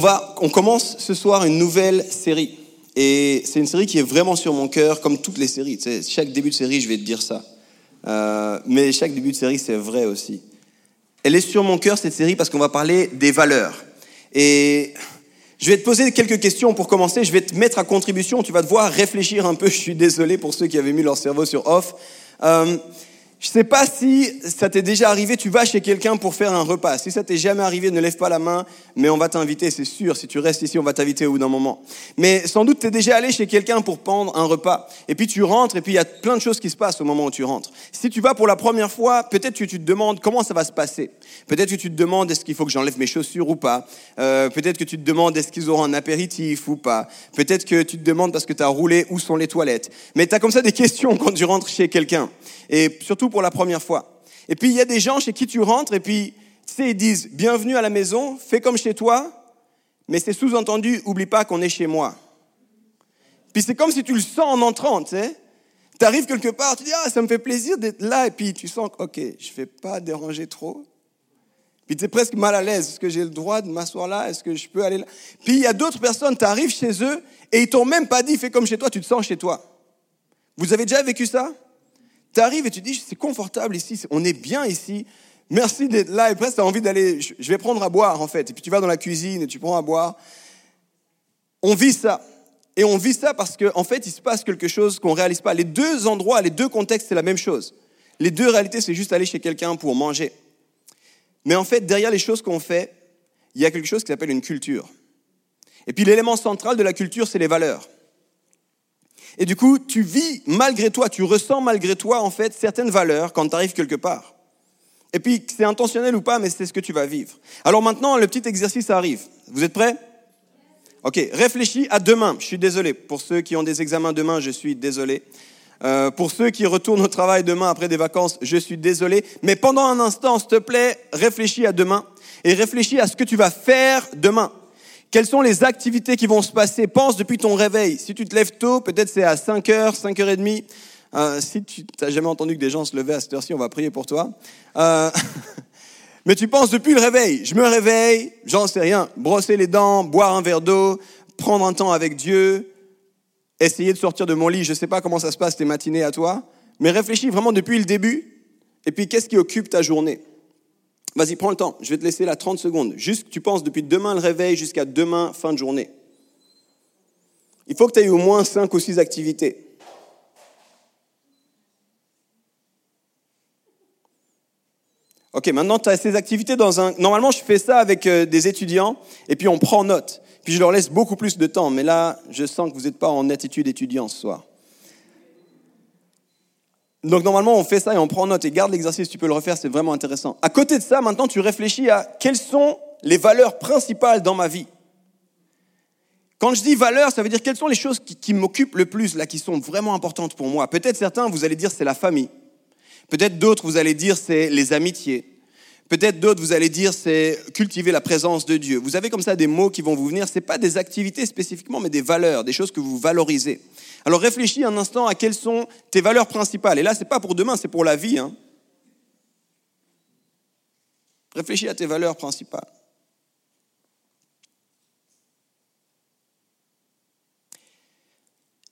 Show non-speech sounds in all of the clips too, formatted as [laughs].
On, va, on commence ce soir une nouvelle série. Et c'est une série qui est vraiment sur mon cœur, comme toutes les séries. Tu chaque début de série, je vais te dire ça. Euh, mais chaque début de série, c'est vrai aussi. Elle est sur mon cœur, cette série, parce qu'on va parler des valeurs. Et je vais te poser quelques questions pour commencer. Je vais te mettre à contribution. Tu vas devoir réfléchir un peu. [laughs] Je suis désolé pour ceux qui avaient mis leur cerveau sur off. Euh, je ne sais pas si ça t'est déjà arrivé, tu vas chez quelqu'un pour faire un repas. Si ça t'est jamais arrivé, ne lève pas la main, mais on va t'inviter, c'est sûr. Si tu restes ici, on va t'inviter au bout d'un moment. Mais sans doute, tu es déjà allé chez quelqu'un pour prendre un repas. Et puis tu rentres, et puis il y a plein de choses qui se passent au moment où tu rentres. Si tu vas pour la première fois, peut-être que tu te demandes comment ça va se passer. Peut-être que tu te demandes est-ce qu'il faut que j'enlève mes chaussures ou pas. Euh, peut-être que tu te demandes est-ce qu'ils auront un apéritif ou pas. Peut-être que tu te demandes parce que tu as roulé où sont les toilettes. Mais tu as comme ça des [laughs] questions quand tu rentres chez quelqu'un. Et surtout pour la première fois. Et puis il y a des gens chez qui tu rentres et puis tu sais, ils disent bienvenue à la maison, fais comme chez toi, mais c'est sous-entendu, oublie pas qu'on est chez moi. Puis c'est comme si tu le sens en entrant, tu sais. Tu arrives quelque part, tu dis ah ça me fait plaisir d'être là et puis tu sens ok je ne vais pas déranger trop. Puis tu es presque mal à l'aise. Est-ce que j'ai le droit de m'asseoir là? Est-ce que je peux aller là? Puis il y a d'autres personnes, tu arrives chez eux et ils t'ont même pas dit fais comme chez toi, tu te sens chez toi. Vous avez déjà vécu ça? Tu arrives et tu dis, c'est confortable ici, on est bien ici, merci d'être là, et presque tu as envie d'aller, je vais prendre à boire en fait. Et puis tu vas dans la cuisine et tu prends à boire. On vit ça. Et on vit ça parce qu'en en fait, il se passe quelque chose qu'on ne réalise pas. Les deux endroits, les deux contextes, c'est la même chose. Les deux réalités, c'est juste aller chez quelqu'un pour manger. Mais en fait, derrière les choses qu'on fait, il y a quelque chose qui s'appelle une culture. Et puis l'élément central de la culture, c'est les valeurs. Et du coup, tu vis malgré toi, tu ressens malgré toi, en fait, certaines valeurs quand tu arrives quelque part. Et puis, c'est intentionnel ou pas, mais c'est ce que tu vas vivre. Alors maintenant, le petit exercice arrive. Vous êtes prêts? Ok, réfléchis à demain. Je suis désolé. Pour ceux qui ont des examens demain, je suis désolé. Euh, pour ceux qui retournent au travail demain après des vacances, je suis désolé. Mais pendant un instant, s'il te plaît, réfléchis à demain et réfléchis à ce que tu vas faire demain. Quelles sont les activités qui vont se passer? Pense depuis ton réveil. Si tu te lèves tôt, peut-être c'est à 5h, 5h30. Euh, si tu n'as jamais entendu que des gens se levaient à cette heure-ci, on va prier pour toi. Euh, [laughs] mais tu penses depuis le réveil. Je me réveille, j'en sais rien. Brosser les dents, boire un verre d'eau, prendre un temps avec Dieu, essayer de sortir de mon lit. Je ne sais pas comment ça se passe tes matinées à toi, mais réfléchis vraiment depuis le début. Et puis, qu'est-ce qui occupe ta journée? Vas-y, prends le temps. Je vais te laisser là 30 secondes. Juste, tu penses depuis demain le réveil jusqu'à demain fin de journée. Il faut que tu aies au moins 5 ou 6 activités. Ok, maintenant tu as ces activités dans un... Normalement, je fais ça avec euh, des étudiants et puis on prend note. Puis je leur laisse beaucoup plus de temps. Mais là, je sens que vous n'êtes pas en attitude étudiant ce soir. Donc normalement, on fait ça et on prend note et garde l'exercice, tu peux le refaire, c'est vraiment intéressant. À côté de ça, maintenant, tu réfléchis à quelles sont les valeurs principales dans ma vie. Quand je dis valeurs, ça veut dire quelles sont les choses qui, m'occupent le plus, là, qui sont vraiment importantes pour moi. Peut-être certains, vous allez dire c'est la famille. Peut-être d'autres, vous allez dire c'est les amitiés. Peut-être d'autres, vous allez dire c'est cultiver la présence de Dieu. Vous avez comme ça des mots qui vont vous venir. Ce pas des activités spécifiquement, mais des valeurs, des choses que vous valorisez. Alors réfléchis un instant à quelles sont tes valeurs principales. Et là, ce n'est pas pour demain, c'est pour la vie. Hein. Réfléchis à tes valeurs principales.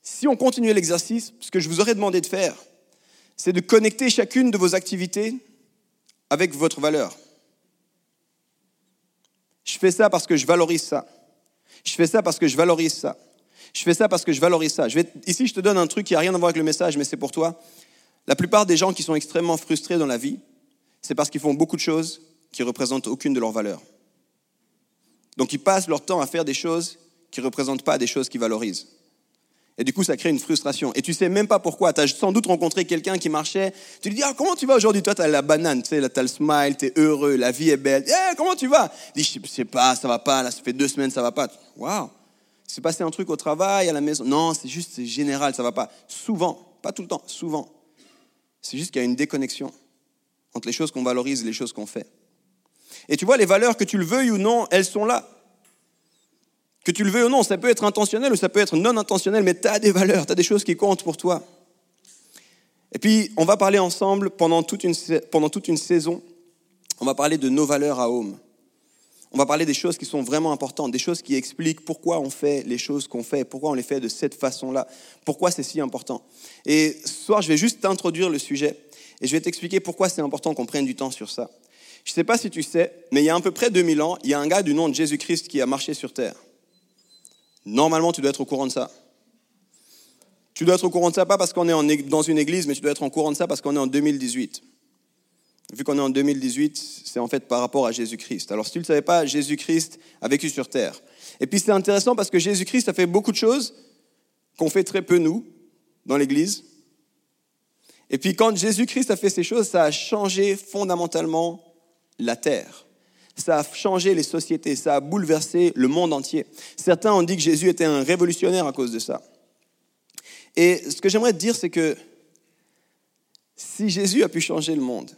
Si on continuait l'exercice, ce que je vous aurais demandé de faire, c'est de connecter chacune de vos activités avec votre valeur. Je fais ça parce que je valorise ça. Je fais ça parce que je valorise ça. Je fais ça parce que je valorise ça. ici, je te donne un truc qui n'a rien à voir avec le message, mais c'est pour toi. La plupart des gens qui sont extrêmement frustrés dans la vie, c'est parce qu'ils font beaucoup de choses qui ne représentent aucune de leurs valeurs. Donc ils passent leur temps à faire des choses qui ne représentent pas des choses qu'ils valorisent. Et du coup, ça crée une frustration. Et tu sais même pas pourquoi. Tu as sans doute rencontré quelqu'un qui marchait. Tu lui dis, ah, comment tu vas aujourd'hui? Toi, tu as la banane, tu sais, tu as le smile, tu es heureux, la vie est belle. Eh, comment tu vas? Il dit, je sais pas, ça va pas, là, ça fait deux semaines, ça va pas. Waouh C'est passé un truc au travail, à la maison. Non, c'est juste, c'est général, ça va pas. Souvent, pas tout le temps, souvent. C'est juste qu'il y a une déconnexion entre les choses qu'on valorise et les choses qu'on fait. Et tu vois, les valeurs, que tu le veuilles ou non, elles sont là. Que tu le veux ou non, ça peut être intentionnel ou ça peut être non intentionnel, mais tu as des valeurs, tu as des choses qui comptent pour toi. Et puis, on va parler ensemble pendant toute, une, saison, on va parler de nos valeurs à Home. On va parler des choses qui sont vraiment importantes, des choses qui expliquent pourquoi on fait les choses qu'on fait, pourquoi on les fait de cette façon-là, pourquoi c'est si important. Et ce soir, je vais juste t'introduire le sujet et je vais t'expliquer pourquoi c'est important qu'on prenne du temps sur ça. Je ne sais pas si tu sais, mais il y a à peu près 2000 ans, il y a un gars du nom de Jésus-Christ qui a marché sur terre. Normalement, tu dois être au courant de ça. Tu dois être au courant de ça, pas parce qu'on est dans une église, mais tu dois être au courant de ça parce qu'on est en 2018. Vu qu'on est en 2018, c'est en fait par rapport à Jésus-Christ. Alors si tu ne le savais pas, Jésus-Christ a vécu sur terre. Et puis c'est intéressant parce que Jésus-Christ a fait beaucoup de choses qu'on fait très peu nous, dans l'église. Et puis quand Jésus-Christ a fait ces choses, ça a changé fondamentalement la terre ça a changé les sociétés, ça a bouleversé le monde entier. Certains ont dit que Jésus était un révolutionnaire à cause de ça. Et ce que j'aimerais te dire, c'est que si Jésus a pu changer le monde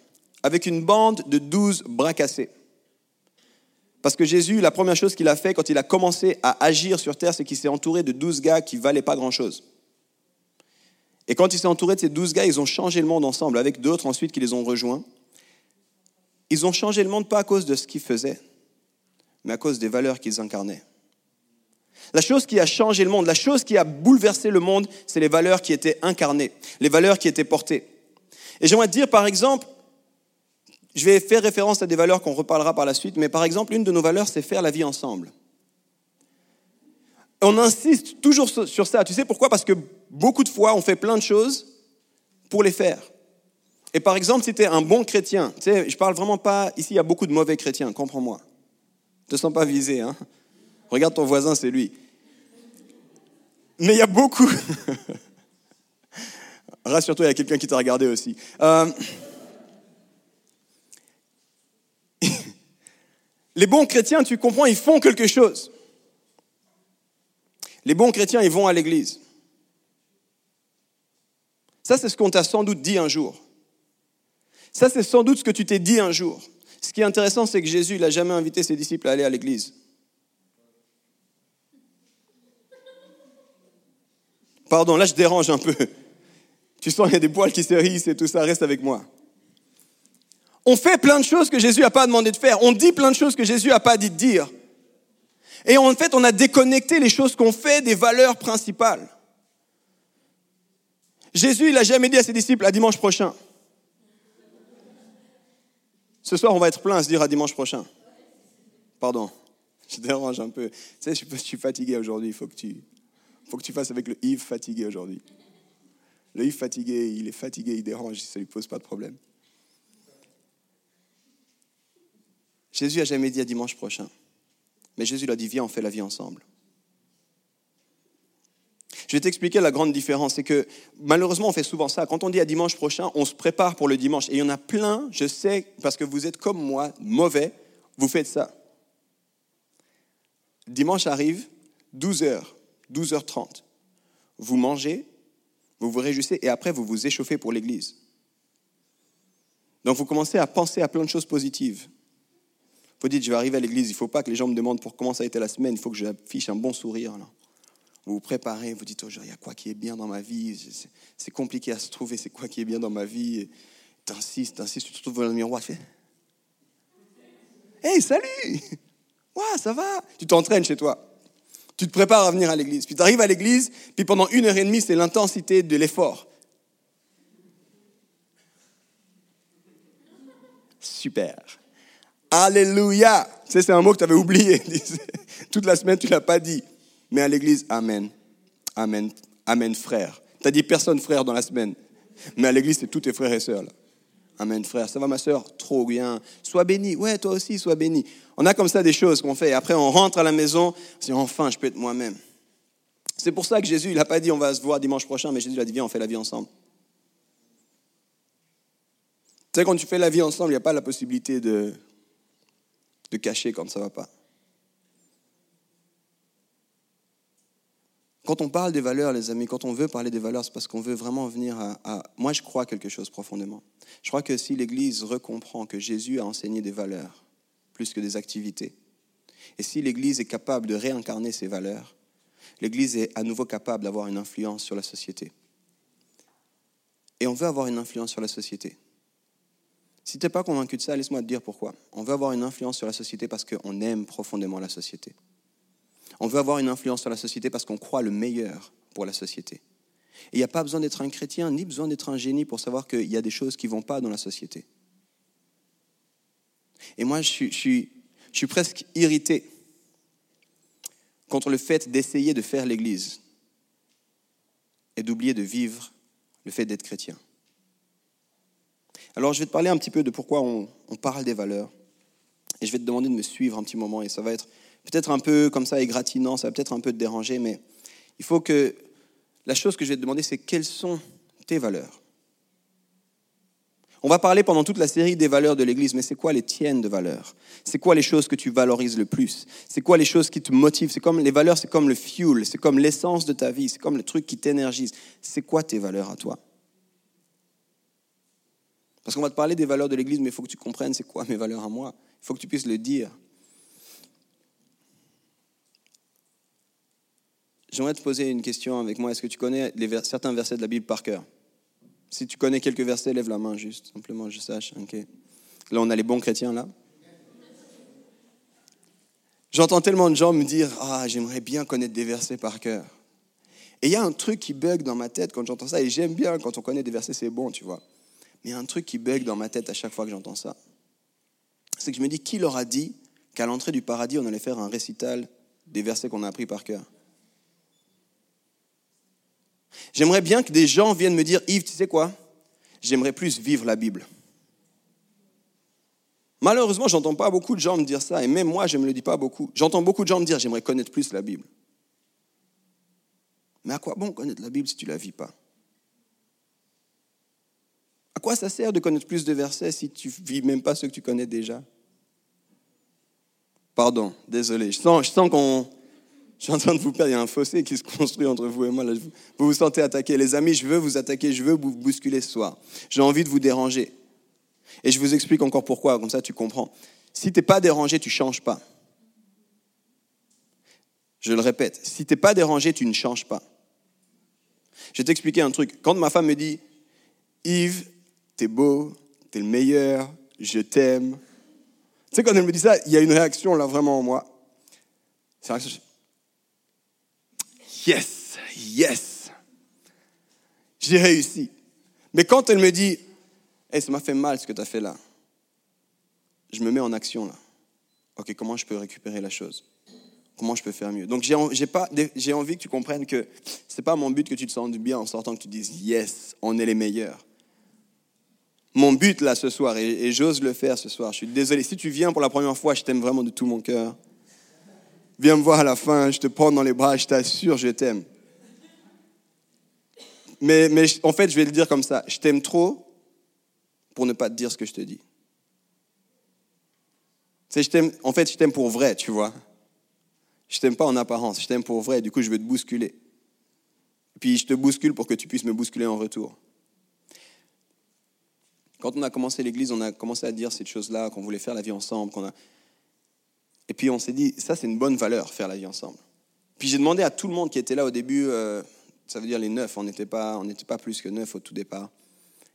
avec une bande de douze bras cassés, parce que Jésus, la première chose qu'il a fait quand il a commencé à agir sur terre, c'est qu'il s'est entouré de douze gars qui valaient pas grand-chose. Et quand il s'est entouré de ces douze gars, ils ont changé le monde ensemble, avec d'autres ensuite qui les ont rejoints. Ils ont changé le monde pas à cause de ce qu'ils faisaient, mais à cause des valeurs qu'ils incarnaient. La chose qui a changé le monde, la chose qui a bouleversé le monde, c'est les valeurs qui étaient incarnées, les valeurs qui étaient portées. Et j'aimerais dire, par exemple, je vais faire référence à des valeurs qu'on reparlera par la suite, mais par exemple, une de nos valeurs, c'est faire la vie ensemble. On insiste toujours sur ça. Tu sais pourquoi? Parce que beaucoup de fois, on fait plein de choses pour les faire. Et par exemple, si tu es un bon chrétien, tu sais, je parle vraiment pas, ici il y a beaucoup de mauvais chrétiens, comprends-moi. Te sens pas visé, hein. Regarde ton voisin, c'est lui. Mais il y a beaucoup. [laughs] Rassure-toi, il y a quelqu'un qui t'a regardé aussi. Euh, [laughs] les bons chrétiens, tu comprends, ils font quelque chose. Les bons chrétiens, ils vont à l'église. Ça, c'est ce qu'on t'a sans doute dit un jour. Ça, c'est sans doute ce que tu t'es dit un jour. Ce qui est intéressant, c'est que Jésus n'a jamais invité ses disciples à aller à l'église. Pardon, là je dérange un peu. Tu sens qu'il y a des poils qui se hérissent et tout ça, reste avec moi. On fait plein de choses que Jésus n'a pas demandé de faire. On dit plein de choses que Jésus n'a pas dit de dire. Et en fait, on a déconnecté les choses qu'on fait des valeurs principales. Jésus, il n'a jamais dit à ses disciples, à dimanche prochain. Ce soir, on va être plein à se dire à dimanche prochain. Pardon, [laughs] je dérange un peu. Tu sais, je suis fatigué aujourd'hui. Il faut que tu, faut que tu fasses avec le Yves fatigué aujourd'hui. Le Yves fatigué, il est fatigué, il dérange, ça ne lui pose pas de problème. Jésus n'a jamais dit à dimanche prochain. Mais Jésus l'a dit, viens, on fait la vie ensemble. Je vais t'expliquer la grande différence. C'est que malheureusement, on fait souvent ça. Quand on dit à dimanche prochain, on se prépare pour le dimanche. Et il y en a plein, je sais, parce que vous êtes comme moi, mauvais, vous faites ça. Dimanche arrive, 12h, 12h30. Vous mangez, vous vous réjouissez et après vous vous échauffez pour l'église. Donc vous commencez à penser à plein de choses positives. Vous dites, je vais arriver à l'église, il ne faut pas que les gens me demandent pour comment ça a été la semaine, il faut que j'affiche un bon sourire. Là. Vous vous préparez, vous dites aujourd'hui, il y a quoi qui est bien dans ma vie C'est compliqué à se trouver, c'est quoi qui est bien dans ma vie T'insistes, t'insistes, tu te trouves dans le miroir, tu fais Hey, salut [laughs] Ouais, ça va? Tu t'entraînes chez toi. Tu te prépares à venir à l'église. Puis tu arrives à l'église, puis pendant une heure et demie, c'est l'intensité de l'effort. Super. Alléluia. Tu sais, c'est un mot que [laughs] tu avais oublié. Toute la semaine, tu ne l'as pas dit. Mais à l'église, Amen. Amen. Amen, frère. Tu as dit personne frère dans la semaine. Mais à l'église, c'est tous tes frères et sœurs. Amen, frère. Ça va, ma sœur? Trop bien. Sois béni. Ouais, toi aussi, sois béni. On a comme ça des choses qu'on fait. Après, on rentre à la maison. Dit, enfin, je peux être moi-même. C'est pour ça que Jésus, il n'a pas dit on va se voir dimanche prochain, mais Jésus a dit viens, on fait la vie ensemble. Tu sais, quand tu fais la vie ensemble, il n'y a pas la possibilité de, de cacher quand ça ne va pas. Quand on parle des valeurs, les amis, quand on veut parler des valeurs, c'est parce qu'on veut vraiment venir à, Moi, je crois quelque chose profondément. Je crois que si l'Église recomprend que Jésus a enseigné des valeurs plus que des activités, et si l'Église est capable de réincarner ces valeurs, l'Église est à nouveau capable d'avoir une influence sur la société. Et on veut avoir une influence sur la société. Si tu n'es pas convaincu de ça, laisse-moi te dire pourquoi. On veut avoir une influence sur la société parce qu'on aime profondément la société. On veut avoir une influence sur la société parce qu'on croit le meilleur pour la société. Et il n'y a pas besoin d'être un chrétien, ni besoin d'être un génie pour savoir qu'il y a des choses qui ne vont pas dans la société. Et moi, je suis, presque irrité contre le fait d'essayer de faire l'Église et d'oublier de vivre le fait d'être chrétien. Alors, je vais te parler un petit peu de pourquoi on, parle des valeurs. Et je vais te demander de me suivre un petit moment. Et ça va être peut-être un peu comme ça, égratignant, ça va peut-être un peu te déranger, mais il faut que la chose que je vais te demander, c'est quelles sont tes valeurs? On va parler pendant toute la série des valeurs de l'Église, mais c'est quoi les tiennes de valeurs? C'est quoi les choses que tu valorises le plus? C'est quoi les choses qui te motivent? C'est comme les valeurs, c'est comme le fuel, c'est comme l'essence de ta vie, c'est comme le truc qui t'énergise. C'est quoi tes valeurs à toi? Parce qu'on va te parler des valeurs de l'Église, mais il faut que tu comprennes c'est quoi mes valeurs à moi. Il faut que tu puisses le dire. J'aimerais te poser une question avec moi. Est-ce que tu connais certains versets de la Bible par cœur? Si tu connais quelques versets, lève la main juste, simplement, je sache. Là, on a les bons chrétiens, là. J'entends tellement de gens me dire Ah, j'aimerais bien connaître des versets par cœur. Et il y a un truc qui bug dans ma tête quand j'entends ça, et j'aime bien quand on connaît des versets, c'est bon, tu vois. Mais il y a un truc qui bug dans ma tête à chaque fois que j'entends ça. C'est que je me dis, qui leur a dit qu'à l'entrée du paradis, on allait faire un récital des versets qu'on a appris par cœur? J'aimerais bien que des gens viennent me dire, Yves, tu sais quoi? J'aimerais plus vivre la Bible. Malheureusement, j'entends pas beaucoup de gens me dire ça, et même moi, je ne me le dis pas beaucoup. J'entends beaucoup de gens me dire, j'aimerais connaître plus la Bible. Mais à quoi bon connaître la Bible si tu ne la vis pas? À quoi ça sert de connaître plus de versets si tu ne vis même pas ceux que tu connais déjà? Pardon, désolé. Je je sens qu'on. Je suis en train de vous perdre. Il y a un fossé qui se construit entre vous et moi. Vous vous sentez attaqué. Les amis, je veux vous attaquer. Je veux vous bousculer ce soir. J'ai envie de vous déranger. Et je vous explique encore pourquoi. Comme ça, tu comprends. Si tu n'es pas dérangé, tu ne changes pas. Je le répète. Si tu n'es pas dérangé, tu ne changes pas. Je vais t'expliquer un truc. Quand ma femme me dit, Yves, t'es beau, t'es le meilleur, je t'aime. Tu sais, quand elle me dit ça, il y a une réaction là vraiment en moi. C'est. Yes, yes, j'ai réussi. Mais quand elle me dit, hey, ça m'a fait mal ce que tu as fait là, je me mets en action là. Ok, comment je peux récupérer la chose? Comment je peux faire mieux? Donc j'ai envie que tu comprennes que ce n'est pas mon but que tu te sentes bien en sortant que tu dises yes, on est les meilleurs mon but là ce soir, et, j'ose le faire ce soir. Je suis désolé. Si tu viens pour la première fois, je t'aime vraiment de tout mon cœur. Viens me voir à la fin, je te prends dans les bras, je t'assure, je t'aime. Mais, mais en fait, je vais le dire comme ça. Je t'aime trop pour ne pas te dire ce que je te dis. je en fait, je t'aime pour vrai, tu vois. Je t'aime pas en apparence, je t'aime pour vrai. Du coup, je veux te bousculer. Puis je te bouscule pour que tu puisses me bousculer en retour. Quand on a commencé l'église, on a commencé à dire cette chose-là, qu'on voulait faire la vie ensemble. Qu'on a... Et puis on s'est dit, ça c'est une bonne valeur, faire la vie ensemble. Puis j'ai demandé à tout le monde qui était là au début, euh, ça veut dire les neuf, on n'était pas, on pas plus que neuf au tout départ.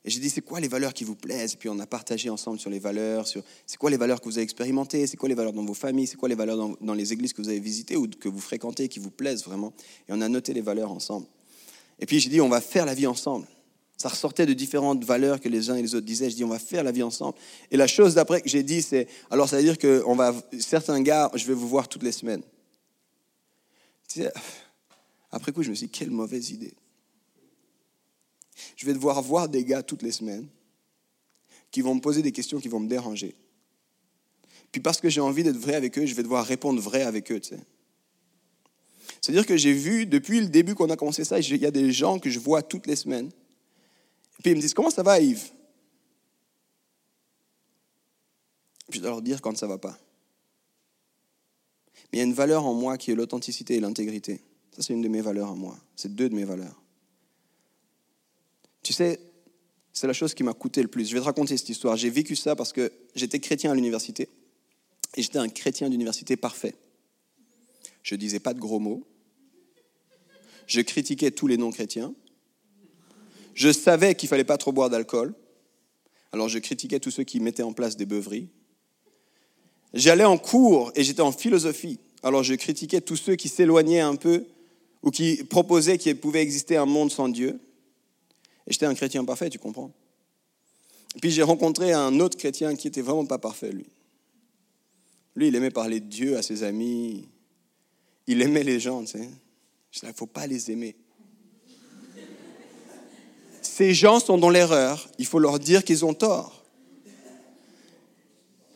Et j'ai dit, c'est quoi les valeurs qui vous plaisent? Et puis on a partagé ensemble sur les valeurs, sur c'est quoi les valeurs que vous avez expérimentées, c'est quoi les valeurs dans vos familles, c'est quoi les valeurs dans, dans, les églises que vous avez visitées ou que vous fréquentez, qui vous plaisent vraiment? Et on a noté les valeurs ensemble. Et puis j'ai dit, on va faire la vie ensemble. Ça ressortait de différentes valeurs que les uns et les autres disaient. Je dis, on va faire la vie ensemble. Et la chose d'après que j'ai dit, c'est, alors ça veut dire que on va, certains gars, je vais vous voir toutes les semaines. Après coup, je me suis dit, quelle mauvaise idée. Je vais devoir voir des gars toutes les semaines qui vont me poser des questions qui vont me déranger. Puis parce que j'ai envie d'être vrai avec eux, je vais devoir répondre vrai avec eux. Tu sais. C'est-à-dire que j'ai vu, depuis le début qu'on a commencé ça, il y a des gens que je vois toutes les semaines. Puis ils me disent, comment ça va Yves? Je dois leur dire quand ça ne va pas. Mais il y a une valeur en moi qui est l'authenticité et l'intégrité. Ça, c'est une de mes valeurs en moi. C'est deux de mes valeurs. Tu sais, c'est la chose qui m'a coûté le plus. Je vais te raconter cette histoire. J'ai vécu ça parce que j'étais chrétien à l'université. Et j'étais un chrétien d'université parfait. Je ne disais pas de gros mots. Je critiquais tous les non-chrétiens. Je savais qu'il fallait pas trop boire d'alcool. Alors je critiquais tous ceux qui mettaient en place des beuveries. J'allais en cours et j'étais en philosophie. Alors je critiquais tous ceux qui s'éloignaient un peu ou qui proposaient qu'il pouvait exister un monde sans Dieu. Et j'étais un chrétien parfait, tu comprends. Puis j'ai rencontré un autre chrétien qui n'était vraiment pas parfait, lui. Lui, il aimait parler de Dieu à ses amis. Il aimait les gens, tu sais. Il ne faut pas les aimer. Ces gens sont dans l'erreur. Il faut leur dire qu'ils ont tort.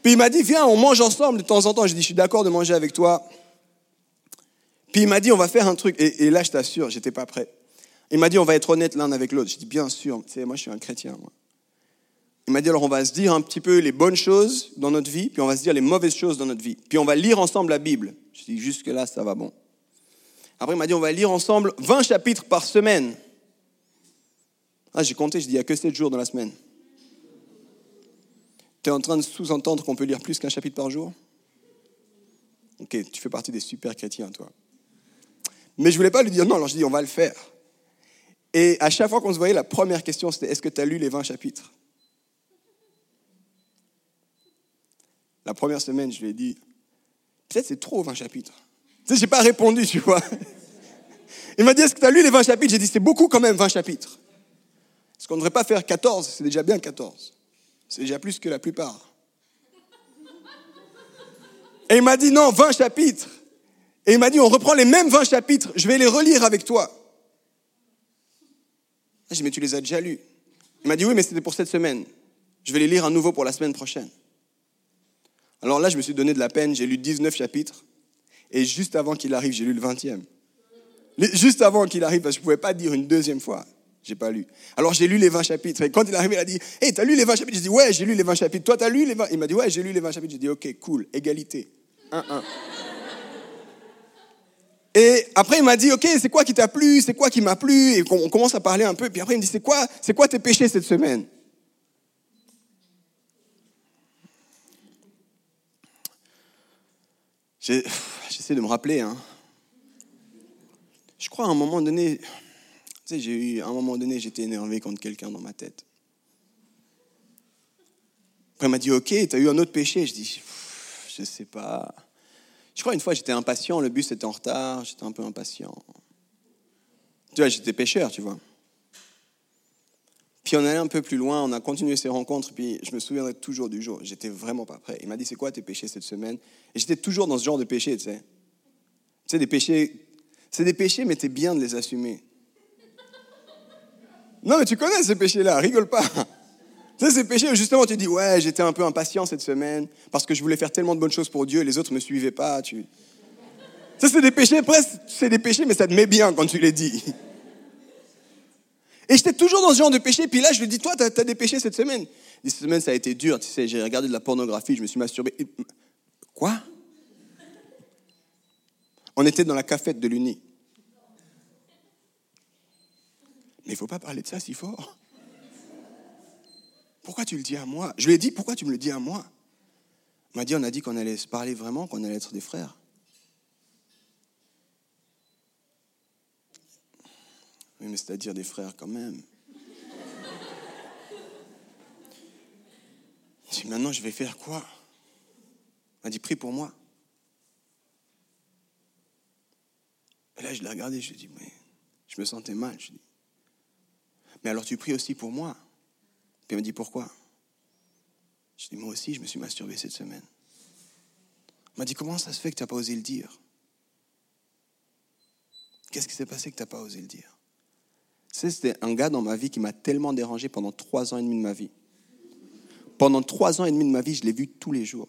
Puis il m'a dit, viens, on mange ensemble de temps en temps. J'ai dit, je suis d'accord de manger avec toi. Puis il m'a dit, on va faire un truc. Et, là, je t'assure, j'étais pas prêt. Il m'a dit, on va être honnête l'un avec l'autre. Je dis, bien sûr. Tu sais, moi, je suis un chrétien. Il m'a dit, alors on va se dire un petit peu les bonnes choses dans notre vie, puis on va se dire les mauvaises choses dans notre vie. Puis on va lire ensemble la Bible. Je dis, jusque-là, ça va bon. Après, il m'a dit, on va lire ensemble 20 chapitres par semaine. Ah, j'ai compté, je dis, il n'y a que 7 jours dans la semaine. Tu es en train de sous-entendre qu'on peut lire plus qu'un chapitre par jour? Ok, tu fais partie des super chrétiens, toi. Mais je ne voulais pas lui dire non, alors je dis, on va le faire. Et à chaque fois qu'on se voyait, la première question, c'était est-ce que tu as lu les 20 chapitres? La première semaine, je lui ai dit, peut-être c'est trop 20 chapitres. Tu sais, je n'ai pas répondu, tu vois. Il m'a dit, est-ce que tu as lu les 20 chapitres? J'ai dit, c'est beaucoup quand même, 20 chapitres. Qu'on ne devrait pas faire 14 C'est déjà bien 14. C'est déjà plus que la plupart. Et il m'a dit, non, 20 chapitres. Et il m'a dit, on reprend les mêmes 20 chapitres, je vais les relire avec toi. J'ai dit, mais tu les as déjà lus. Il m'a dit, oui, mais c'était pour cette semaine. Je vais les lire à nouveau pour la semaine prochaine. Alors là, je me suis donné de la peine, j'ai lu 19 chapitres. Et juste avant qu'il arrive, j'ai lu le 20e. Juste avant qu'il arrive, parce que je ne pouvais pas dire une deuxième fois. J'ai pas lu. Alors j'ai lu les 20 chapitres. Et quand il est arrivé, il a dit Hey, t'as lu les 20 chapitres J'ai dit Ouais, j'ai lu les 20 chapitres. Toi, t'as lu les 20 Il m'a dit Ouais, j'ai lu les 20 chapitres. J'ai dit Ok, cool, égalité. 1-1. Et après, il m'a dit Ok, c'est quoi qui t'a plu? C'est quoi qui m'a plu Et on commence à parler un peu. Puis après, il me dit C'est quoi, quoi tes péchés cette semaine J'essaie de me rappeler. Hein. Je crois à un moment donné, tu sais, j'ai eu, à un moment donné, j'étais énervé contre quelqu'un dans ma tête. Après, il m'a dit, ok, tu as eu un autre péché. Je dis, je sais pas. Je crois une fois, j'étais impatient, le bus était en retard, j'étais un peu impatient. Tu vois, j'étais pécheur, tu vois. Puis on allait un peu plus loin, on a continué ces rencontres, puis je me souviendrai toujours du jour. J'étais vraiment pas prêt. Il m'a dit C'est quoi tes péchés cette semaine? Et j'étais toujours dans ce genre de péché, tu sais. Tu sais, des péchés. C'est des péchés, mais t'es bien de les assumer. Non, mais tu connais ces péchés-là, rigole pas. Tu sais, ces péchés justement tu dis Ouais, j'étais un peu impatient cette semaine parce que je voulais faire tellement de bonnes choses pour Dieu, les autres ne me suivaient pas. Tu... Ça, c'est des péchés, presque, c'est des péchés, mais ça te met bien quand tu les dis. Et j'étais toujours dans ce genre de péché. Puis là, je lui dis, toi, tu as, des péchés cette semaine. Cette semaine, ça a été dur. Tu sais, j'ai regardé de la pornographie, je me suis masturbé. Quoi? On était dans la cafette de l'Uni. Mais il ne faut pas parler de ça si fort. Pourquoi tu le dis à moi? Je lui ai dit, pourquoi tu me le dis à moi? Il m'a dit, on a dit qu'on allait se parler vraiment, qu'on allait être des frères. Oui, mais c'est-à-dire des frères quand même. Je dis, maintenant, je vais faire quoi? Il m'a dit, prie pour moi. Et là, je l'ai regardé, je lui ai dit, mais je me sentais mal. Je dis, mais alors tu pries aussi pour moi Puis il m'a dit, pourquoi? Je dis, moi aussi, je me suis masturbé cette semaine. Il m'a dit, comment ça se fait que tu n'as pas osé le dire? Qu'est-ce qui s'est passé que tu n'as pas osé le dire? C'était un gars dans ma vie qui m'a tellement dérangé pendant trois ans et demi de ma vie. Pendant trois ans et demi de ma vie, je l'ai vu tous les jours.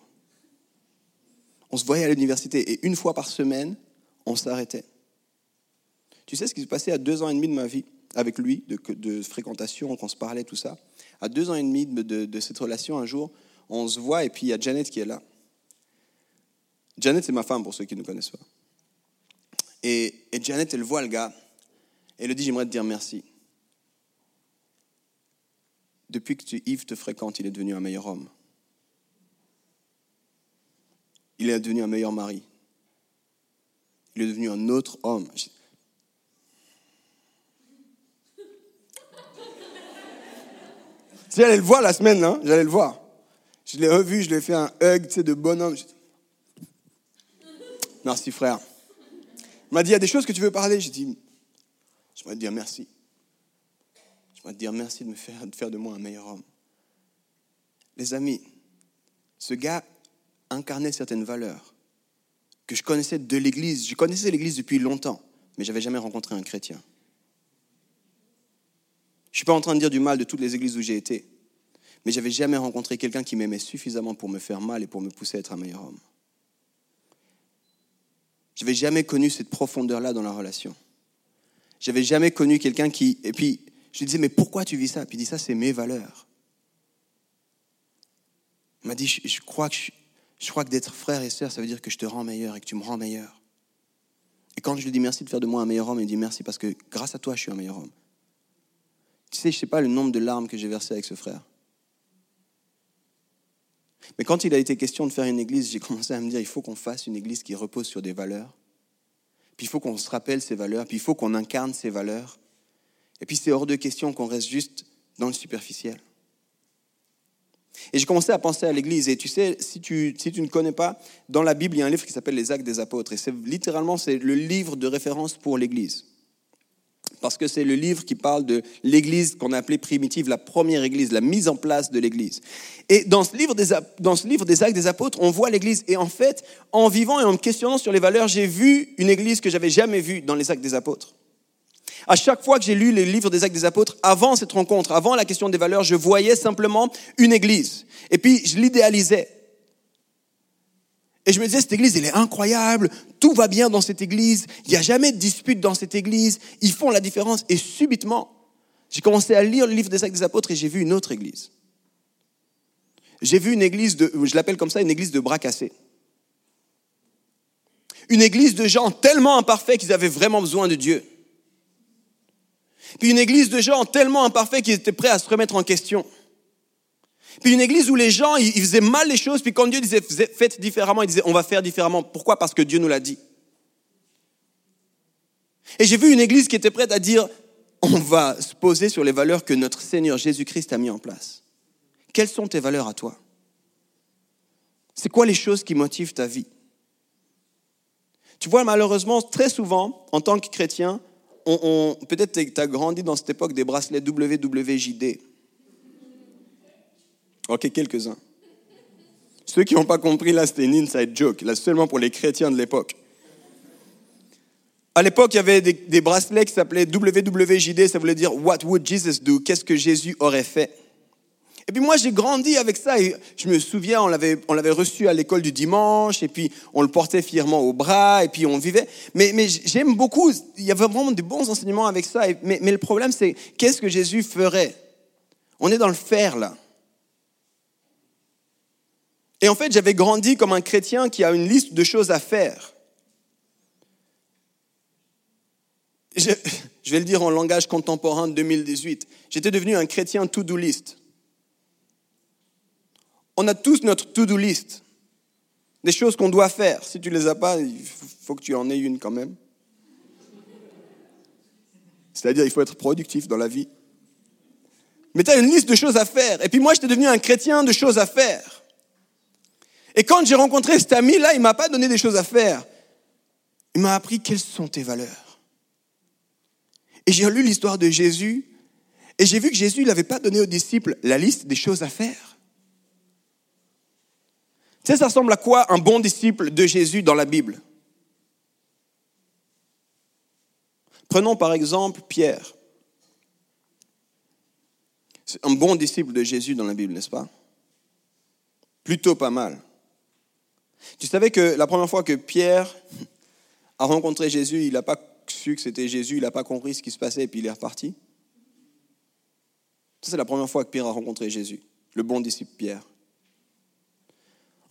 On se voyait à l'université et une fois par semaine, on s'arrêtait. Tu sais ce qui s'est passé à deux ans et demi de ma vie? Avec lui, de, fréquentation, qu'on se parlait, tout ça. À deux ans et demi de, cette relation, un jour, on se voit et puis il y a Janet qui est là. Janet, c'est ma femme pour ceux qui ne connaissent pas. Et, et Janet, elle voit le gars et elle dit J'aimerais te dire merci. Depuis que Yves te fréquente, il est devenu un meilleur homme. Il est devenu un meilleur mari. Il est devenu un autre homme. J'allais le voir la semaine, hein, j'allais le voir. Je l'ai revu, je lui ai fait un hug tu sais, de bonhomme. Merci frère. Il m'a dit, il y a des choses que tu veux parler. J'ai dit, je vais te dire merci. Je vais te dire merci de me faire, de faire de moi un meilleur homme. Les amis, ce gars incarnait certaines valeurs que je connaissais de l'Église. Je connaissais l'Église depuis longtemps, mais je n'avais jamais rencontré un chrétien. Je ne suis pas en train de dire du mal de toutes les églises où j'ai été, mais j'avais jamais rencontré quelqu'un qui m'aimait suffisamment pour me faire mal et pour me pousser à être un meilleur homme. Je n'avais jamais connu cette profondeur-là dans la relation. J'avais jamais connu quelqu'un qui... Et puis, je lui disais, mais pourquoi tu vis ça? Puis il dit, ça, c'est mes valeurs. Il m'a dit, je, crois que, que d'être frère et sœur, ça veut dire que je te rends meilleur et que tu me rends meilleur. Et quand je lui dis merci de faire de moi un meilleur homme, il dit merci parce que grâce à toi, je suis un meilleur homme. Tu sais, je ne sais pas le nombre de larmes que j'ai versées avec ce frère. Mais quand il a été question de faire une église, j'ai commencé à me dire, il faut qu'on fasse une église qui repose sur des valeurs. Puis il faut qu'on se rappelle ces valeurs, puis il faut qu'on incarne ces valeurs. Et puis c'est hors de question qu'on reste juste dans le superficiel. Et j'ai commencé à penser à l'Église. Et tu sais, si tu, si tu ne connais pas, dans la Bible, il y a un livre qui s'appelle Les Actes des Apôtres. Et c'est littéralement, c'est le livre de référence pour l'Église parce que c'est le livre qui parle de l'Église qu'on a appelée primitive, la première Église, la mise en place de l'Église. Et dans ce, livre des, dans ce livre des Actes des Apôtres, on voit l'Église. Et en fait, en vivant et en me questionnant sur les valeurs, j'ai vu une Église que j'avais jamais vue dans les Actes des Apôtres. À chaque fois que j'ai lu les livres des Actes des Apôtres, avant cette rencontre, avant la question des valeurs, je voyais simplement une Église. Et puis, je l'idéalisais. Et je me disais, cette église, elle est incroyable, tout va bien dans cette église, il n'y a jamais de dispute dans cette église, ils font la différence. Et subitement, j'ai commencé à lire le livre des actes des apôtres et j'ai vu une autre église. J'ai vu une église de, je l'appelle comme ça, une église de bras cassés. Une église de gens tellement imparfaits qu'ils avaient vraiment besoin de Dieu. Puis une église de gens tellement imparfaits qu'ils étaient prêts à se remettre en question. Puis une église où les gens, ils faisaient mal les choses, puis quand Dieu disait faites différemment, ils disaient on va faire différemment. Pourquoi? Parce que Dieu nous l'a dit. Et j'ai vu une église qui était prête à dire on va se poser sur les valeurs que notre Seigneur Jésus-Christ a mis en place. Quelles sont tes valeurs à toi? C'est quoi les choses qui motivent ta vie? Tu vois, malheureusement, très souvent, en tant que chrétien, on, peut-être tu as grandi dans cette époque des bracelets WWJD. Ok, quelques-uns. Ceux qui n'ont pas compris, là, c'était une inside joke, là, seulement pour les chrétiens de l'époque. À l'époque, il y avait des, bracelets qui s'appelaient WWJD, ça voulait dire What would Jesus do? Qu'est-ce que Jésus aurait fait? Et puis moi, j'ai grandi avec ça et je me souviens, on l'avait, reçu à l'école du dimanche et puis on le portait fièrement au bras et puis on vivait. Mais, mais j'aime beaucoup, il y avait vraiment de bons enseignements avec ça. mais, mais le problème, c'est qu'est-ce que Jésus ferait? On est dans le faire là. Et en fait, j'avais grandi comme un chrétien qui a une liste de choses à faire. Je, [laughs] vais le dire en langage contemporain de 2018. J'étais devenu un chrétien to-do list. On a tous notre to-do list. Des choses qu'on doit faire. Si tu les as pas, il faut que tu en aies une quand même. C'est-à-dire, il faut être productif dans la vie. Mais tu as une liste de choses à faire. Et puis moi, j'étais devenu un chrétien de choses à faire. Et quand j'ai rencontré cet ami-là, il ne m'a pas donné des choses à faire. Il m'a appris quelles sont tes valeurs. Et j'ai lu l'histoire de Jésus et j'ai vu que Jésus n'avait pas donné aux disciples la liste des choses à faire. Tu sais, ça ressemble à quoi un bon disciple de Jésus dans la Bible? Prenons par exemple Pierre. C'est un bon disciple de Jésus dans la Bible, n'est-ce pas? Plutôt pas mal. Tu savais que la première fois que Pierre a rencontré Jésus, il n'a pas su que c'était Jésus, il n'a pas compris ce qui se passait et puis il est reparti? Ça, c'est la première fois que Pierre a rencontré Jésus, le bon disciple Pierre.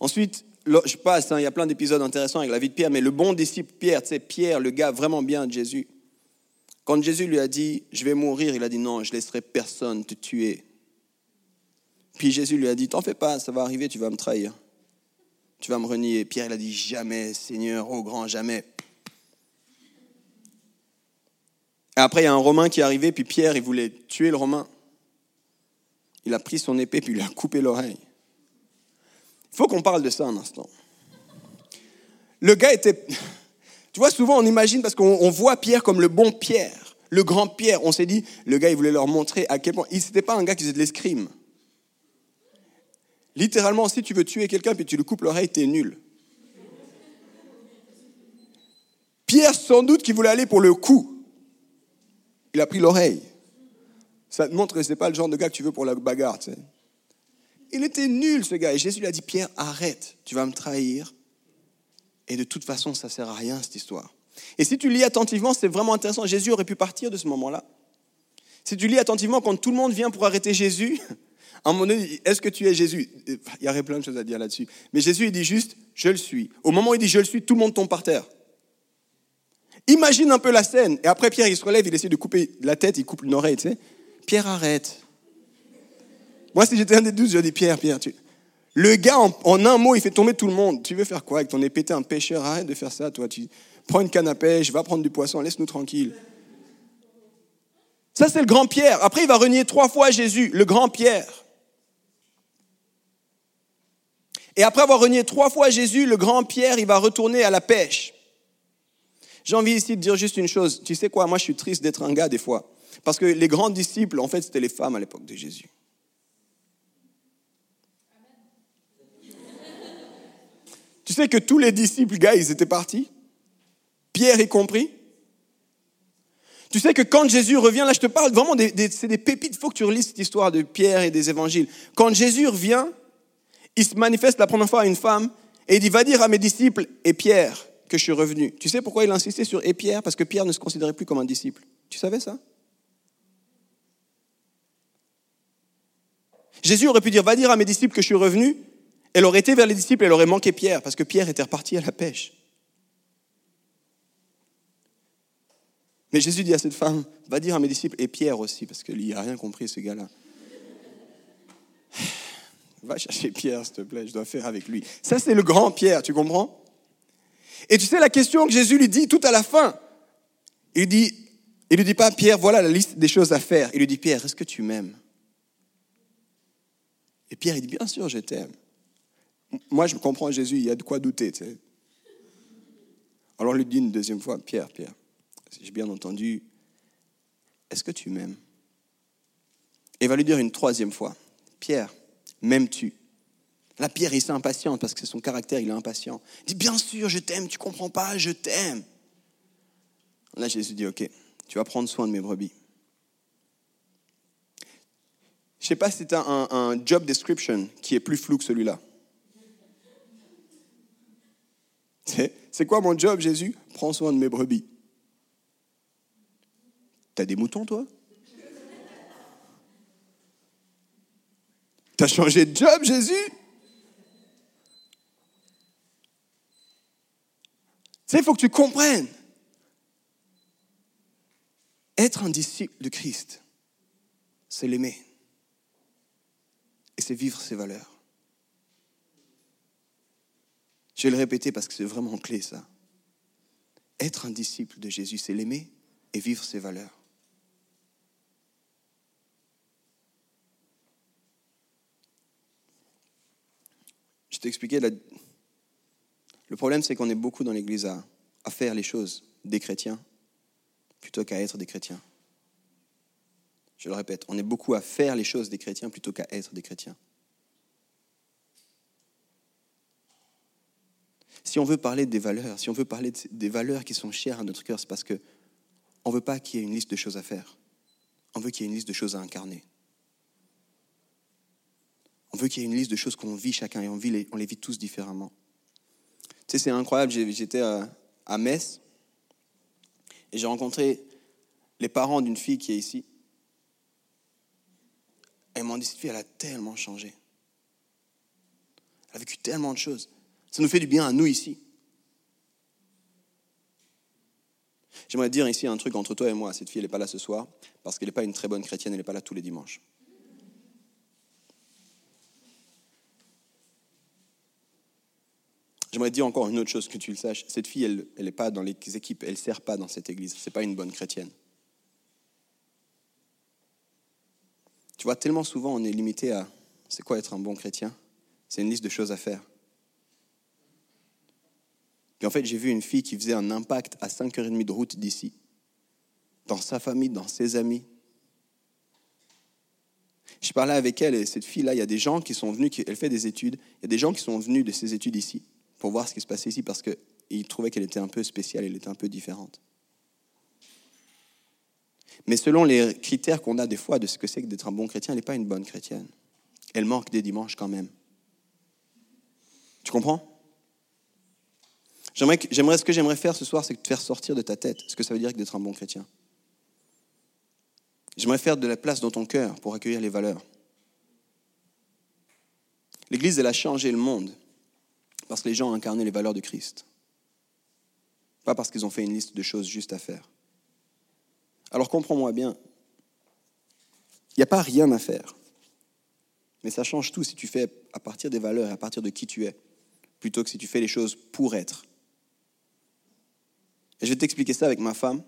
Ensuite, je passe, hein, il y a plein d'épisodes intéressants avec la vie de Pierre, mais le bon disciple Pierre, tu sais, Pierre, le gars vraiment bien de Jésus. Quand Jésus lui a dit, je vais mourir, il a dit, non, je laisserai personne te tuer. Puis Jésus lui a dit, t'en fais pas, ça va arriver, tu vas me trahir. Tu vas me renier. Pierre, il a dit, jamais, Seigneur, au grand jamais. Et après, il y a un Romain qui est arrivé, puis Pierre, il voulait tuer le Romain. Il a pris son épée, puis il a coupé l'oreille. Il faut qu'on parle de ça un instant. Le gars était... Tu vois, souvent on imagine, parce qu'on voit Pierre comme le bon Pierre, le grand Pierre. On s'est dit, le gars, il voulait leur montrer à quel point... Il n'était pas un gars qui faisait de l'escrime. Littéralement, si tu veux tuer quelqu'un puis tu lui coupes l'oreille, t'es nul. Pierre, sans doute, qui voulait aller pour le coup. Il a pris l'oreille. Ça te montre que ce n'est pas le genre de gars que tu veux pour la bagarre. Il était nul, ce gars. Et Jésus lui a dit, Pierre, arrête, tu vas me trahir. Et de toute façon, ça ne sert à rien, cette histoire. Et si tu lis attentivement, c'est vraiment intéressant. Jésus aurait pu partir de ce moment-là. Si tu lis attentivement, quand tout le monde vient pour arrêter Jésus, à un moment donné, est-ce que tu es Jésus? Il y aurait plein de choses à dire là-dessus. Mais Jésus, il dit juste, je le suis. Au moment où il dit, je le suis, tout le monde tombe par terre. Imagine un peu la scène. Et après, Pierre, il se relève, il essaie de couper la tête, il coupe une oreille, tu sais. Pierre, arrête. Moi, si j'étais un des douze, je dis Pierre, Pierre, le gars, en, un mot, il fait tomber tout le monde. Tu veux faire quoi avec ton épée? Un pêcheur Arrête de faire ça, toi. Tu prends une canne à pêche, va prendre du poisson, laisse-nous tranquille. Ça, c'est le grand Pierre. Après, il va renier trois fois Jésus, le grand Pierre. Et après avoir renié trois fois Jésus, le grand Pierre, il va retourner à la pêche. J'ai envie ici de dire juste une chose. Tu sais quoi, moi je suis triste d'être un gars des fois. Parce que les grands disciples, en fait, c'était les femmes à l'époque de Jésus. [laughs] Tu sais que tous les disciples, gars, ils étaient partis? Pierre y compris? Tu sais que quand Jésus revient, là je te parle vraiment, c'est des pépites, il faut que tu relises cette histoire de Pierre et des évangiles. Quand Jésus revient, il se manifeste la première fois à une femme et il dit, va dire à mes disciples et Pierre que je suis revenu. Tu sais pourquoi il insistait sur et Pierre? Parce que Pierre ne se considérait plus comme un disciple. Tu savais ça? Jésus aurait pu dire, va dire à mes disciples que je suis revenu. Elle aurait été vers les disciples, elle aurait manqué Pierre, parce que Pierre était reparti à la pêche. Mais Jésus dit à cette femme, va dire à mes disciples, et Pierre aussi, parce qu'il n'a rien compris, ce gars-là. Va chercher Pierre, s'il te plaît, je dois faire avec lui. Ça, c'est le grand Pierre, tu comprends? Et tu sais la question que Jésus lui dit tout à la fin. Il dit, il lui dit pas, Pierre, voilà la liste des choses à faire. Il lui dit, Pierre, est-ce que tu m'aimes? Et Pierre, il dit, bien sûr, je t'aime. Moi, je comprends Jésus, il y a de quoi douter. Tu sais. Alors, il lui dit une deuxième fois, Pierre, Pierre, si j'ai bien entendu, est-ce que tu m'aimes? Et il va lui dire une troisième fois, Pierre, m'aimes-tu? La Pierre, il s'impatiente parce que c'est son caractère, il est impatient. Il dit, bien sûr, je t'aime, tu comprends pas, je t'aime. Là, Jésus dit, ok, tu vas prendre soin de mes brebis. Je ne sais pas si c'est un, un job description qui est plus flou que celui-là. C'est quoi mon job, Jésus? Prends soin de mes brebis. T'as des moutons, toi? T'as changé de job, Jésus? Tu sais, il faut que tu comprennes. Être un disciple de Christ, c'est l'aimer. Et c'est vivre ses valeurs. Je vais le répéter parce que c'est vraiment clé ça. Être un disciple de Jésus, c'est l'aimer et vivre ses valeurs. T'ai expliqué, le problème c'est qu'on est beaucoup dans l'Église à, faire les choses des chrétiens plutôt qu'à être des chrétiens. Je le répète, on est beaucoup à faire les choses des chrétiens plutôt qu'à être des chrétiens. Si on veut parler des valeurs, si on veut parler des valeurs qui sont chères à notre cœur, c'est parce que on veut pas qu'il y ait une liste de choses à faire. On veut qu'il y ait une liste de choses à incarner. On veut qu'il y ait une liste de choses qu'on vit chacun et on, vit les, on les vit tous différemment. Tu sais, c'est incroyable. J'étais à, Metz Et j'ai rencontré les parents d'une fille qui est ici. Et ils m'ont dit, cette fille, elle a tellement changé. Elle a vécu tellement de choses. Ça nous fait du bien à nous ici. J'aimerais dire ici un truc entre toi et moi. Cette fille, elle n'est pas là ce soir parce qu'elle n'est pas une très bonne chrétienne, elle n'est pas là tous les dimanches. J'aimerais dire encore une autre chose, que tu le saches. Cette fille, elle n'est pas dans les équipes, elle ne sert pas dans cette église. Ce n'est pas une bonne chrétienne. Tu vois, tellement souvent, on est limité à c'est quoi être un bon chrétien? C'est une liste de choses à faire. Puis en fait, j'ai vu une fille qui faisait un impact à 5h30 de route d'ici, dans sa famille, dans ses amis. Je parlais avec elle et cette fille-là, il y a des gens qui sont venus, elle fait des études, il y a des gens qui sont venus de ses études ici pour voir ce qui se passait ici parce qu'ils trouvaient qu'elle était un peu spéciale, elle était un peu différente. Mais selon les critères qu'on a des fois de ce que c'est que d'être un bon chrétien, elle n'est pas une bonne chrétienne. Elle manque des dimanches quand même. Tu comprends? J'aimerais, ce que j'aimerais faire ce soir, c'est te faire sortir de ta tête ce que ça veut dire d'être un bon chrétien. J'aimerais faire de la place dans ton cœur pour accueillir les valeurs. L'Église, elle a changé le monde parce que les gens ont incarné les valeurs de Christ. Pas parce qu'ils ont fait une liste de choses justes à faire. Alors comprends-moi bien, il n'y a pas rien à faire. Mais ça change tout si tu fais à partir des valeurs et à partir de qui tu es, plutôt que si tu fais les choses pour être. Et je vais t'expliquer ça avec ma femme.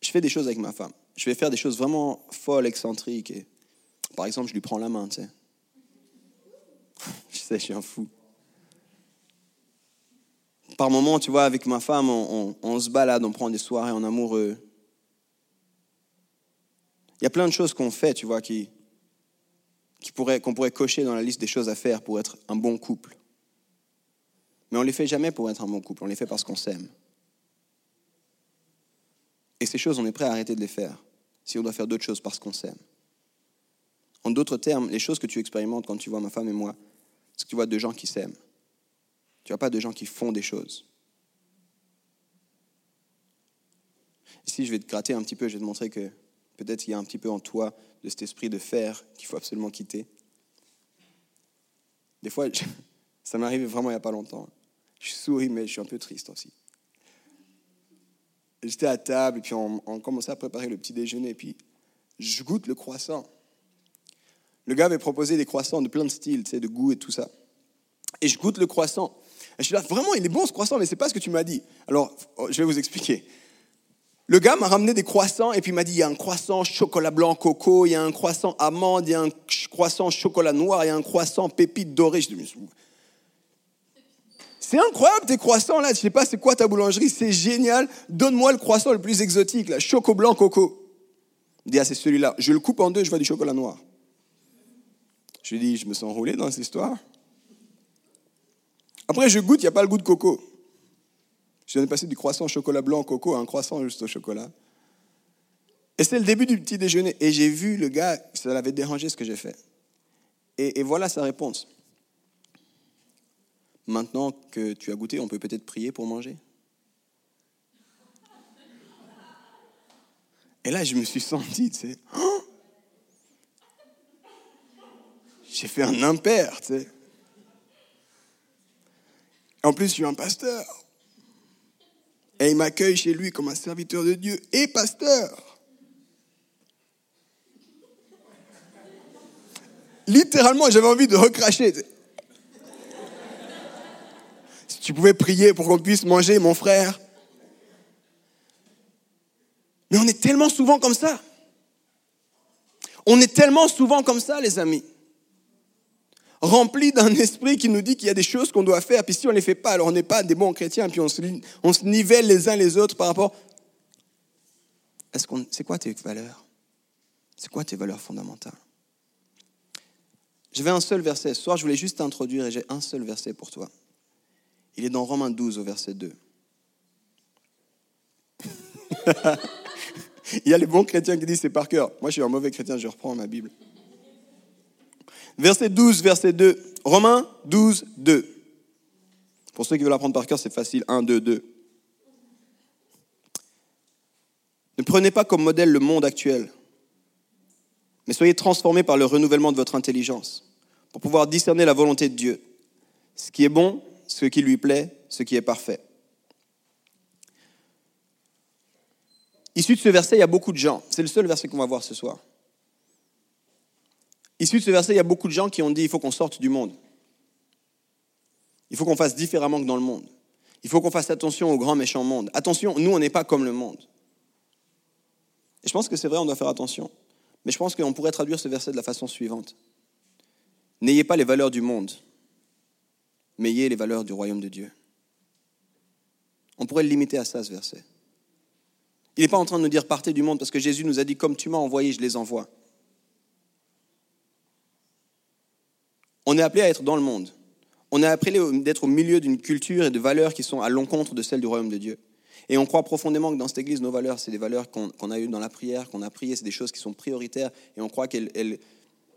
Je fais des choses avec ma femme. Je vais faire des choses vraiment folles, excentriques. Et, par exemple, je lui prends la main, tu sais. Je suis un fou. Par moments, tu vois, avec ma femme, on, se balade, on prend des soirées en amoureux. Il y a plein de choses qu'on fait, tu vois, qui, qui pourrait, qu'on pourrait cocher dans la liste des choses à faire pour être un bon couple. Mais on ne les fait jamais pour être un bon couple, on les fait parce qu'on s'aime. Et ces choses, on est prêt à arrêter de les faire si on doit faire d'autres choses parce qu'on s'aime. En d'autres termes, les choses que tu expérimentes quand tu vois ma femme et moi, c'est que tu vois deux gens qui s'aiment. Tu vois pas deux gens qui font des choses. Ici, je vais te gratter un petit peu, je vais te montrer que peut-être il y a un petit peu en toi de cet esprit de fer qu'il faut absolument quitter. Des fois, [laughs] ça m'est arrivé vraiment il n'y a pas longtemps. Je souris, mais je suis un peu triste aussi. J'étais à table, et puis on, commençait à préparer le petit déjeuner, et puis je goûte le croissant. Le gars avait proposé des croissants de plein de styles, tu sais, de goût et tout ça. Et je goûte le croissant. Et je suis là, vraiment, il est bon ce croissant, mais c'est pas ce que tu m'as dit. Alors, oh, je vais vous expliquer. Le gars m'a ramené des croissants et puis il m'a dit il y a un croissant chocolat blanc coco, il y a un croissant amande, il y a un croissant chocolat noir, il y a un croissant pépite dorée. Je dis, c'est incroyable tes croissants là, je sais pas c'est quoi ta boulangerie, c'est génial. Donne-moi le croissant le plus exotique là, choco blanc coco. Il dit ah c'est celui-là. Je le coupe en deux, je vois du chocolat noir. Je dis je me sens roulé dans cette histoire. Après je goûte, il n'y a pas le goût de coco. Je viens de passer du croissant au chocolat blanc au coco à un croissant juste au chocolat. Et c'est le début du petit déjeuner. Et j'ai vu le gars, ça l'avait dérangé ce que j'ai fait. et voilà sa réponse. Maintenant que tu as goûté, on peut peut-être prier pour manger Et là, je me suis senti, tu sais, [gasps] oh j'ai fait un impair, tu sais. En plus, je suis un pasteur. Et il m'accueille chez lui comme un serviteur de Dieu et pasteur. Littéralement, j'avais envie de recracher tu pouvais prier pour qu'on puisse manger, mon frère. Mais on est tellement souvent comme ça. On est tellement souvent comme ça, les amis. Remplis d'un esprit qui nous dit qu'il y a des choses qu'on doit faire, puis si on ne les fait pas, alors on n'est pas des bons chrétiens, puis on se, on se nivelle les uns les autres par rapport. Est-ce qu'on, c'est quoi tes valeurs? C'est quoi tes valeurs fondamentales? J'avais un seul verset. Ce soir, je voulais juste t'introduire et j'ai un seul verset pour toi. Il est dans Romains 12 au verset 2. [laughs] Il y a les bons chrétiens qui disent c'est par cœur. Moi, je suis un mauvais chrétien, je reprends ma Bible. Verset 12, verset 2. Romains 12, 2. Pour ceux qui veulent apprendre par cœur, c'est facile. 1, 2, 2. Ne prenez pas comme modèle le monde actuel, mais soyez transformés par le renouvellement de votre intelligence pour pouvoir discerner la volonté de Dieu, ce qui est bon, ce qui lui plaît, ce qui est parfait. Issu de ce verset, il y a beaucoup de gens, c'est le seul verset qu'on va voir ce soir. Issu de ce verset, il y a beaucoup de gens qui ont dit il faut qu'on sorte du monde. Il faut qu'on fasse différemment que dans le monde. Il faut qu'on fasse attention au grand méchant monde. Attention, nous, on n'est pas comme le monde. Et je pense que c'est vrai, on doit faire attention. Mais je pense qu'on pourrait traduire ce verset de la façon suivante. N'ayez pas les valeurs du monde, mais ayez les valeurs du royaume de Dieu. On pourrait le limiter à ça, ce verset. Il n'est pas en train de nous dire partez du monde parce que Jésus nous a dit comme tu m'as envoyé, je les envoie. On est appelé à être dans le monde. On est appelé d'être au milieu d'une culture et de valeurs qui sont à l'encontre de celles du royaume de Dieu. Et on croit profondément que dans cette église, nos valeurs, c'est des valeurs qu'on a eues dans la prière, qu'on a priées, c'est des choses qui sont prioritaires. Et on croit que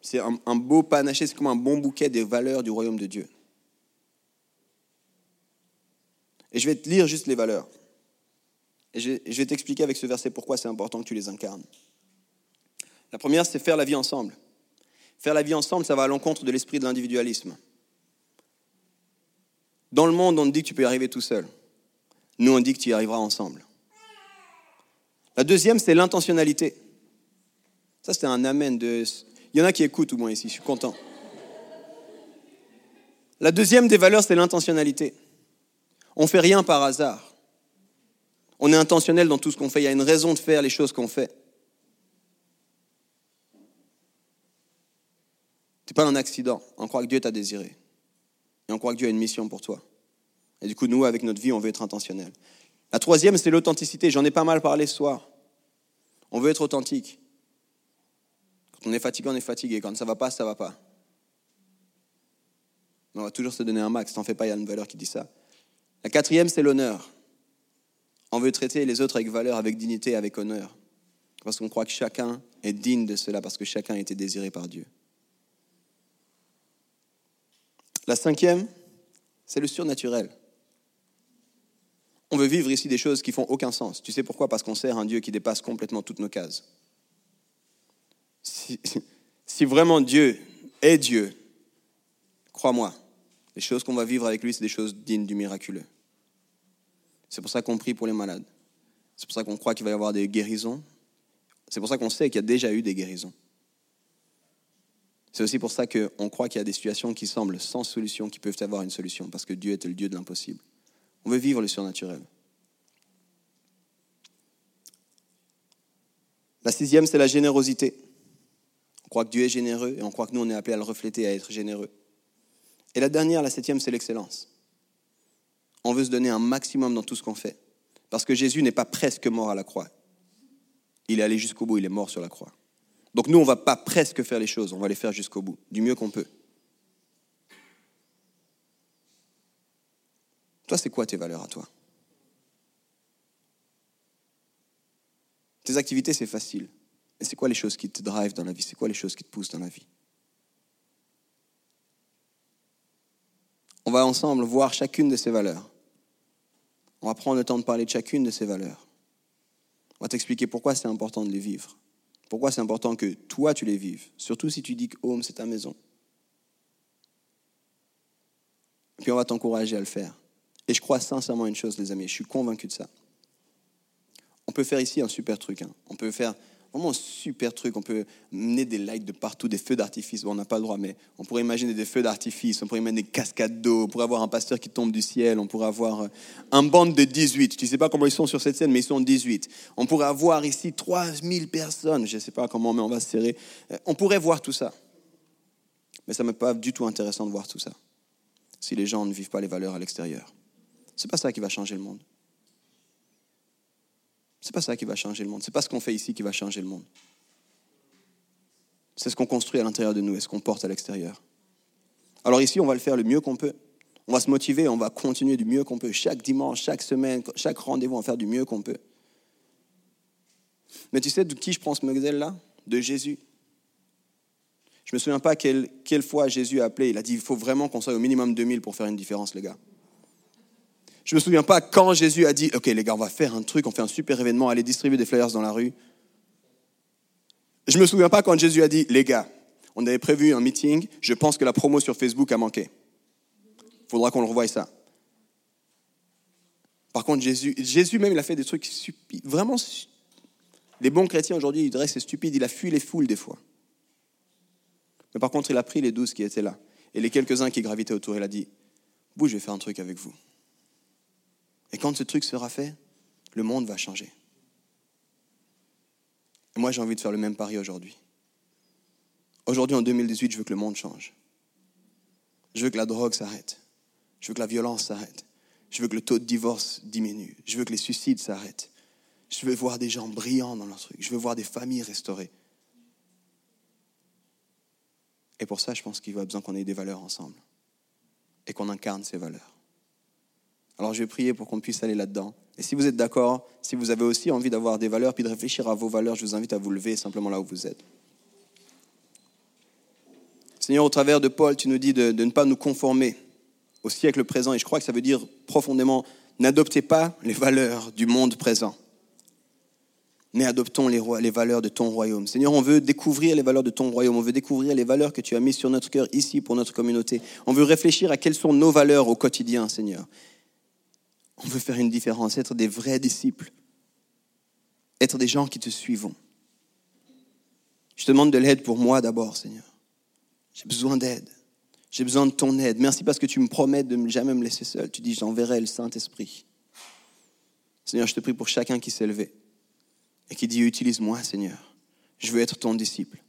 c'est un, beau panaché, c'est comme un bon bouquet des valeurs du royaume de Dieu. Et je vais te lire juste les valeurs. Et je vais t'expliquer avec ce verset pourquoi c'est important que tu les incarnes. La première, c'est faire la vie ensemble. Faire la vie ensemble, ça va à l'encontre de l'esprit de l'individualisme. Dans le monde, on te dit que tu peux y arriver tout seul. Nous, on dit que tu y arriveras ensemble. La deuxième, c'est l'intentionnalité. Ça, c'est un amen de... Il y en a qui écoutent au moins ici, je suis content. La deuxième des valeurs, c'est l'intentionnalité. On ne fait rien par hasard. On est intentionnel dans tout ce qu'on fait. Il y a une raison de faire les choses qu'on fait. Tu n'es pas un accident. On croit que Dieu t'a désiré. Et on croit que Dieu a une mission pour toi. Et du coup, nous, avec notre vie, on veut être intentionnel. La troisième, c'est l'authenticité. J'en ai pas mal parlé ce soir. On veut être authentique. Quand on est fatigué, on est fatigué. Quand ça va pas, ça va pas. on va toujours se donner un max. T'en fais pas, il y a une valeur qui dit ça. La quatrième, c'est l'honneur. On veut traiter les autres avec valeur, avec dignité, avec honneur. Parce qu'on croit que chacun est digne de cela, parce que chacun a été désiré par Dieu. La cinquième, c'est le surnaturel. On veut vivre ici des choses qui font aucun sens. Tu sais pourquoi? Parce qu'on sert un Dieu qui dépasse complètement toutes nos cases. [laughs] Si, vraiment Dieu est Dieu, crois-moi, les choses qu'on va vivre avec lui, c'est des choses dignes du miraculeux. C'est pour ça qu'on prie pour les malades. C'est pour ça qu'on croit qu'il va y avoir des guérisons. C'est pour ça qu'on sait qu'il y a déjà eu des guérisons. C'est aussi pour ça qu'on croit qu'il y a des situations qui semblent sans solution, qui peuvent avoir une solution, parce que Dieu est le Dieu de l'impossible. On veut vivre le surnaturel. La sixième, c'est la générosité. On croit que Dieu est généreux et on croit que nous, on est appelé à le refléter, à être généreux. Et la dernière, la septième, c'est l'excellence. On veut se donner un maximum dans tout ce qu'on fait. Parce que Jésus n'est pas presque mort à la croix. Il est allé jusqu'au bout, il est mort sur la croix. Donc nous, on ne va pas presque faire les choses, on va les faire jusqu'au bout, du mieux qu'on peut. Toi, c'est quoi tes valeurs à toi? Tes activités, c'est facile. Mais c'est quoi les choses qui te drivent dans la vie? C'est quoi les choses qui te poussent dans la vie? On va ensemble voir chacune de ces valeurs. On va prendre le temps de parler de chacune de ces valeurs. On va t'expliquer pourquoi c'est important de les vivre. Pourquoi c'est important que toi, tu les vives? Surtout si tu dis que home, c'est ta maison. Puis on va t'encourager à le faire. Et je crois sincèrement une chose, les amis, je suis convaincu de ça. On peut faire ici un super truc. Hein. On peut faire vraiment un super truc. On peut mener des lights de partout, des feux d'artifice. On n'a pas le droit, mais on pourrait imaginer des feux d'artifice. On pourrait imaginer des cascades d'eau. On pourrait avoir un pasteur qui tombe du ciel. On pourrait avoir euh, un bande de 18. Tu ne sais pas comment ils sont sur cette scène, mais ils sont 18. On pourrait avoir ici 3000 personnes. Je ne sais pas comment, mais on va se serrer. Euh, on pourrait voir tout ça. Mais ça ne m'est pas du tout intéressant de voir tout ça. Si les gens ne vivent pas les valeurs à l'extérieur. Ce n'est pas ça qui va changer le monde. C'est pas ça qui va changer le monde. C'est pas ce qu'on fait ici qui va changer le monde. C'est ce qu'on construit à l'intérieur de nous et ce qu'on porte à l'extérieur. Alors ici, on va le faire le mieux qu'on peut. On va se motiver, on va continuer du mieux qu'on peut. Chaque dimanche, chaque semaine, chaque rendez-vous, on va faire du mieux qu'on peut. Mais tu sais de qui je prends ce modèle-là De Jésus. Je me souviens pas quelle, quelle fois Jésus a appelé. Il a dit il faut vraiment qu'on soit au minimum 2000 pour faire une différence, les gars. Je me souviens pas quand Jésus a dit, OK les gars, on va faire un truc, on fait un super événement, aller distribuer des flyers dans la rue. Je me souviens pas quand Jésus a dit, les gars, on avait prévu un meeting, je pense que la promo sur Facebook a manqué. Il faudra qu'on le revoie ça. Par contre, Jésus, Jésus même, il a fait des trucs stupides, vraiment. Les bons chrétiens aujourd'hui, ils diraient c'est stupide, il a fui les foules des fois. Mais par contre, il a pris les douze qui étaient là et les quelques-uns qui gravitaient autour. Il a dit, vous, je vais faire un truc avec vous. Et quand ce truc sera fait, le monde va changer. Et moi, j'ai envie de faire le même pari aujourd'hui. Aujourd'hui, en 2018, je veux que le monde change. Je veux que la drogue s'arrête. Je veux que la violence s'arrête. Je veux que le taux de divorce diminue. Je veux que les suicides s'arrêtent. Je veux voir des gens brillants dans leur truc. Je veux voir des familles restaurées. Et pour ça, je pense qu'il va besoin qu'on ait des valeurs ensemble et qu'on incarne ces valeurs. Alors je vais prier pour qu'on puisse aller là-dedans. Et si vous êtes d'accord, si vous avez aussi envie d'avoir des valeurs, puis de réfléchir à vos valeurs, je vous invite à vous lever simplement là où vous êtes. Seigneur, au travers de Paul, tu nous dis de, ne pas nous conformer au siècle présent. Et je crois que ça veut dire profondément, n'adoptez pas les valeurs du monde présent mais adoptons les, les, valeurs de ton royaume. Seigneur, on veut découvrir les valeurs de ton royaume, on veut découvrir les valeurs que tu as mises sur notre cœur ici pour notre communauté. On veut réfléchir à quelles sont nos valeurs au quotidien, Seigneur. On veut faire une différence, être des vrais disciples, être des gens qui te suivons. Je te demande de l'aide pour moi d'abord, Seigneur. J'ai besoin d'aide. J'ai besoin de ton aide. Merci parce que tu me promets de ne jamais me laisser seul. Tu dis, j'enverrai le Saint-Esprit. Seigneur, je te prie pour chacun qui s'est levé et qui dit, utilise-moi, Seigneur. Je veux être ton disciple.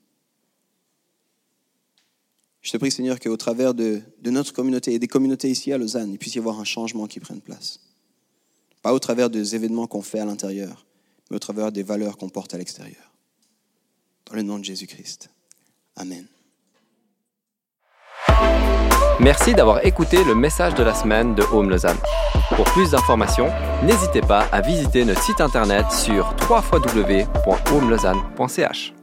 Je te prie, Seigneur, qu'au travers de, notre communauté et des communautés ici à Lausanne, il puisse y avoir un changement qui prenne place. Pas au travers des événements qu'on fait à l'intérieur, mais au travers des valeurs qu'on porte à l'extérieur. Dans le nom de Jésus-Christ. Amen. Merci d'avoir écouté le message de la semaine de Home Lausanne. Pour plus d'informations, n'hésitez pas à visiter notre site internet sur www.homelausanne.ch.